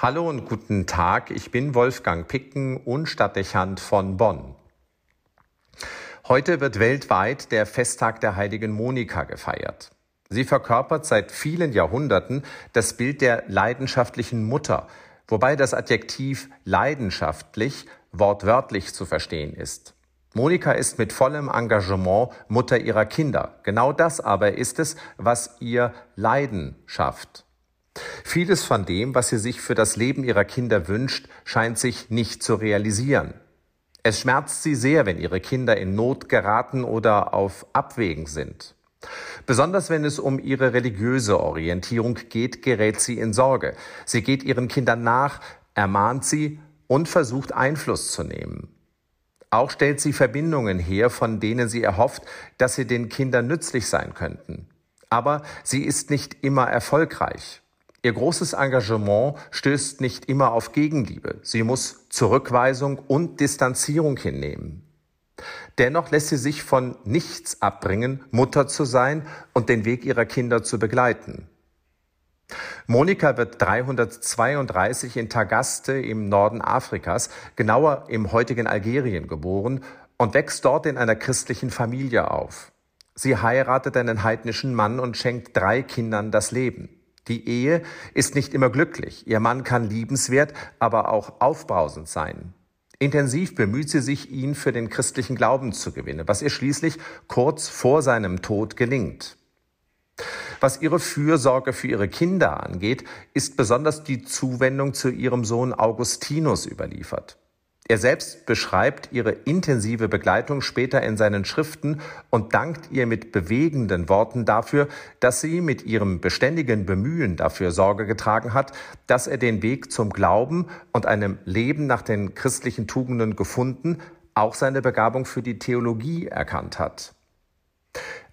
Hallo und guten Tag, ich bin Wolfgang Picken und Stadtdechant von Bonn. Heute wird weltweit der Festtag der heiligen Monika gefeiert. Sie verkörpert seit vielen Jahrhunderten das Bild der leidenschaftlichen Mutter, wobei das Adjektiv leidenschaftlich wortwörtlich zu verstehen ist. Monika ist mit vollem Engagement Mutter ihrer Kinder. Genau das aber ist es, was ihr Leiden schafft. Vieles von dem, was sie sich für das Leben ihrer Kinder wünscht, scheint sich nicht zu realisieren. Es schmerzt sie sehr, wenn ihre Kinder in Not geraten oder auf Abwägen sind. Besonders wenn es um ihre religiöse Orientierung geht, gerät sie in Sorge. Sie geht ihren Kindern nach, ermahnt sie und versucht Einfluss zu nehmen. Auch stellt sie Verbindungen her, von denen sie erhofft, dass sie den Kindern nützlich sein könnten. Aber sie ist nicht immer erfolgreich. Ihr großes Engagement stößt nicht immer auf Gegenliebe. Sie muss Zurückweisung und Distanzierung hinnehmen. Dennoch lässt sie sich von nichts abbringen, Mutter zu sein und den Weg ihrer Kinder zu begleiten. Monika wird 332 in Tagaste im Norden Afrikas, genauer im heutigen Algerien geboren und wächst dort in einer christlichen Familie auf. Sie heiratet einen heidnischen Mann und schenkt drei Kindern das Leben. Die Ehe ist nicht immer glücklich. Ihr Mann kann liebenswert, aber auch aufbrausend sein. Intensiv bemüht sie sich, ihn für den christlichen Glauben zu gewinnen, was ihr schließlich kurz vor seinem Tod gelingt. Was ihre Fürsorge für ihre Kinder angeht, ist besonders die Zuwendung zu ihrem Sohn Augustinus überliefert. Er selbst beschreibt ihre intensive Begleitung später in seinen Schriften und dankt ihr mit bewegenden Worten dafür, dass sie mit ihrem beständigen Bemühen dafür Sorge getragen hat, dass er den Weg zum Glauben und einem Leben nach den christlichen Tugenden gefunden, auch seine Begabung für die Theologie erkannt hat.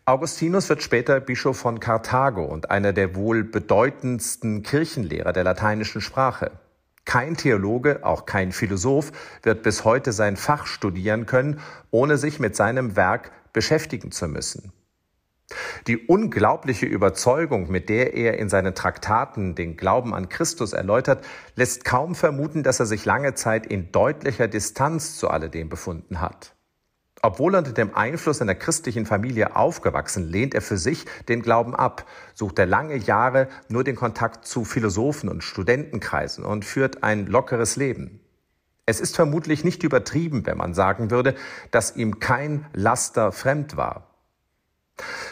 Augustinus wird später Bischof von Karthago und einer der wohl bedeutendsten Kirchenlehrer der lateinischen Sprache. Kein Theologe, auch kein Philosoph wird bis heute sein Fach studieren können, ohne sich mit seinem Werk beschäftigen zu müssen. Die unglaubliche Überzeugung, mit der er in seinen Traktaten den Glauben an Christus erläutert, lässt kaum vermuten, dass er sich lange Zeit in deutlicher Distanz zu alledem befunden hat. Obwohl er unter dem Einfluss einer christlichen Familie aufgewachsen, lehnt er für sich den Glauben ab, sucht er lange Jahre nur den Kontakt zu Philosophen und Studentenkreisen und führt ein lockeres Leben. Es ist vermutlich nicht übertrieben, wenn man sagen würde, dass ihm kein Laster fremd war.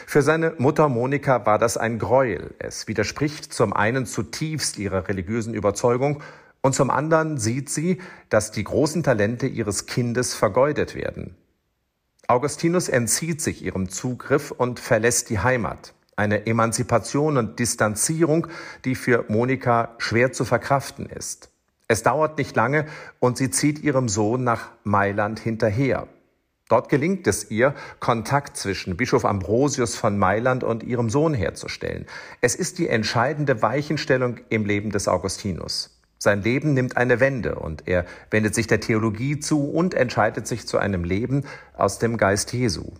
Für seine Mutter Monika war das ein Gräuel. Es widerspricht zum einen zutiefst ihrer religiösen Überzeugung und zum anderen sieht sie, dass die großen Talente ihres Kindes vergeudet werden. Augustinus entzieht sich ihrem Zugriff und verlässt die Heimat. Eine Emanzipation und Distanzierung, die für Monika schwer zu verkraften ist. Es dauert nicht lange und sie zieht ihrem Sohn nach Mailand hinterher. Dort gelingt es ihr, Kontakt zwischen Bischof Ambrosius von Mailand und ihrem Sohn herzustellen. Es ist die entscheidende Weichenstellung im Leben des Augustinus. Sein Leben nimmt eine Wende und er wendet sich der Theologie zu und entscheidet sich zu einem Leben aus dem Geist Jesu.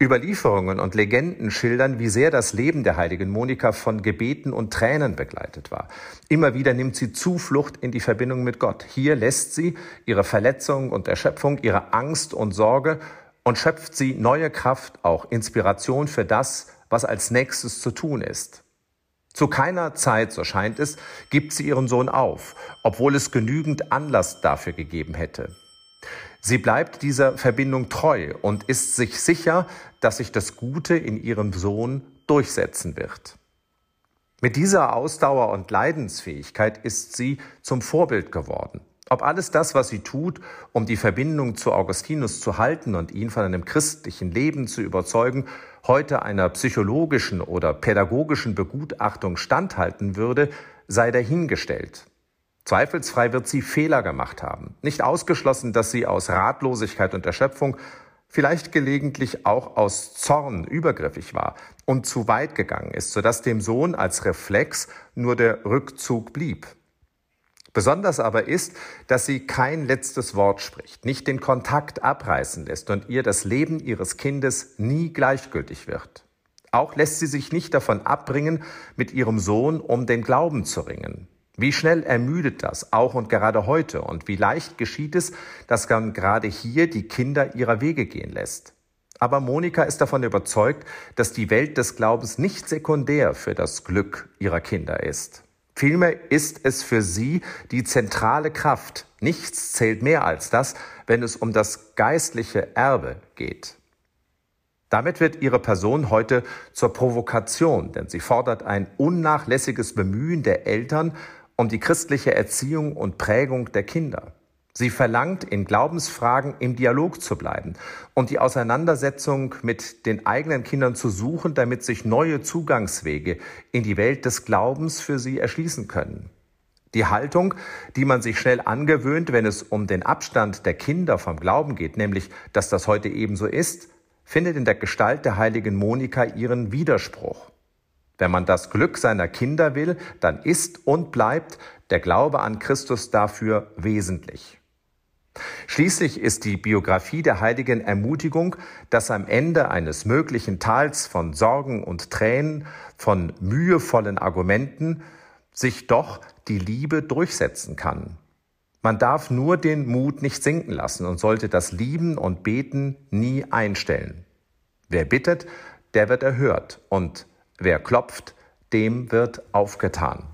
Überlieferungen und Legenden schildern, wie sehr das Leben der heiligen Monika von Gebeten und Tränen begleitet war. Immer wieder nimmt sie Zuflucht in die Verbindung mit Gott. Hier lässt sie ihre Verletzung und Erschöpfung, ihre Angst und Sorge und schöpft sie neue Kraft, auch Inspiration für das, was als nächstes zu tun ist. Zu keiner Zeit, so scheint es, gibt sie ihren Sohn auf, obwohl es genügend Anlass dafür gegeben hätte. Sie bleibt dieser Verbindung treu und ist sich sicher, dass sich das Gute in ihrem Sohn durchsetzen wird. Mit dieser Ausdauer und Leidensfähigkeit ist sie zum Vorbild geworden. Ob alles das, was sie tut, um die Verbindung zu Augustinus zu halten und ihn von einem christlichen Leben zu überzeugen, heute einer psychologischen oder pädagogischen Begutachtung standhalten würde, sei dahingestellt. Zweifelsfrei wird sie Fehler gemacht haben. Nicht ausgeschlossen, dass sie aus Ratlosigkeit und Erschöpfung, vielleicht gelegentlich auch aus Zorn übergriffig war und zu weit gegangen ist, sodass dem Sohn als Reflex nur der Rückzug blieb. Besonders aber ist, dass sie kein letztes Wort spricht, nicht den Kontakt abreißen lässt und ihr das Leben ihres Kindes nie gleichgültig wird. Auch lässt sie sich nicht davon abbringen, mit ihrem Sohn um den Glauben zu ringen. Wie schnell ermüdet das, auch und gerade heute, und wie leicht geschieht es, dass man gerade hier die Kinder ihrer Wege gehen lässt. Aber Monika ist davon überzeugt, dass die Welt des Glaubens nicht sekundär für das Glück ihrer Kinder ist. Vielmehr ist es für sie die zentrale Kraft. Nichts zählt mehr als das, wenn es um das geistliche Erbe geht. Damit wird ihre Person heute zur Provokation, denn sie fordert ein unnachlässiges Bemühen der Eltern um die christliche Erziehung und Prägung der Kinder. Sie verlangt, in Glaubensfragen im Dialog zu bleiben und die Auseinandersetzung mit den eigenen Kindern zu suchen, damit sich neue Zugangswege in die Welt des Glaubens für sie erschließen können. Die Haltung, die man sich schnell angewöhnt, wenn es um den Abstand der Kinder vom Glauben geht, nämlich, dass das heute ebenso ist, findet in der Gestalt der heiligen Monika ihren Widerspruch. Wenn man das Glück seiner Kinder will, dann ist und bleibt der Glaube an Christus dafür wesentlich. Schließlich ist die Biografie der Heiligen Ermutigung, dass am Ende eines möglichen Tals von Sorgen und Tränen, von mühevollen Argumenten sich doch die Liebe durchsetzen kann. Man darf nur den Mut nicht sinken lassen und sollte das Lieben und Beten nie einstellen. Wer bittet, der wird erhört und wer klopft, dem wird aufgetan.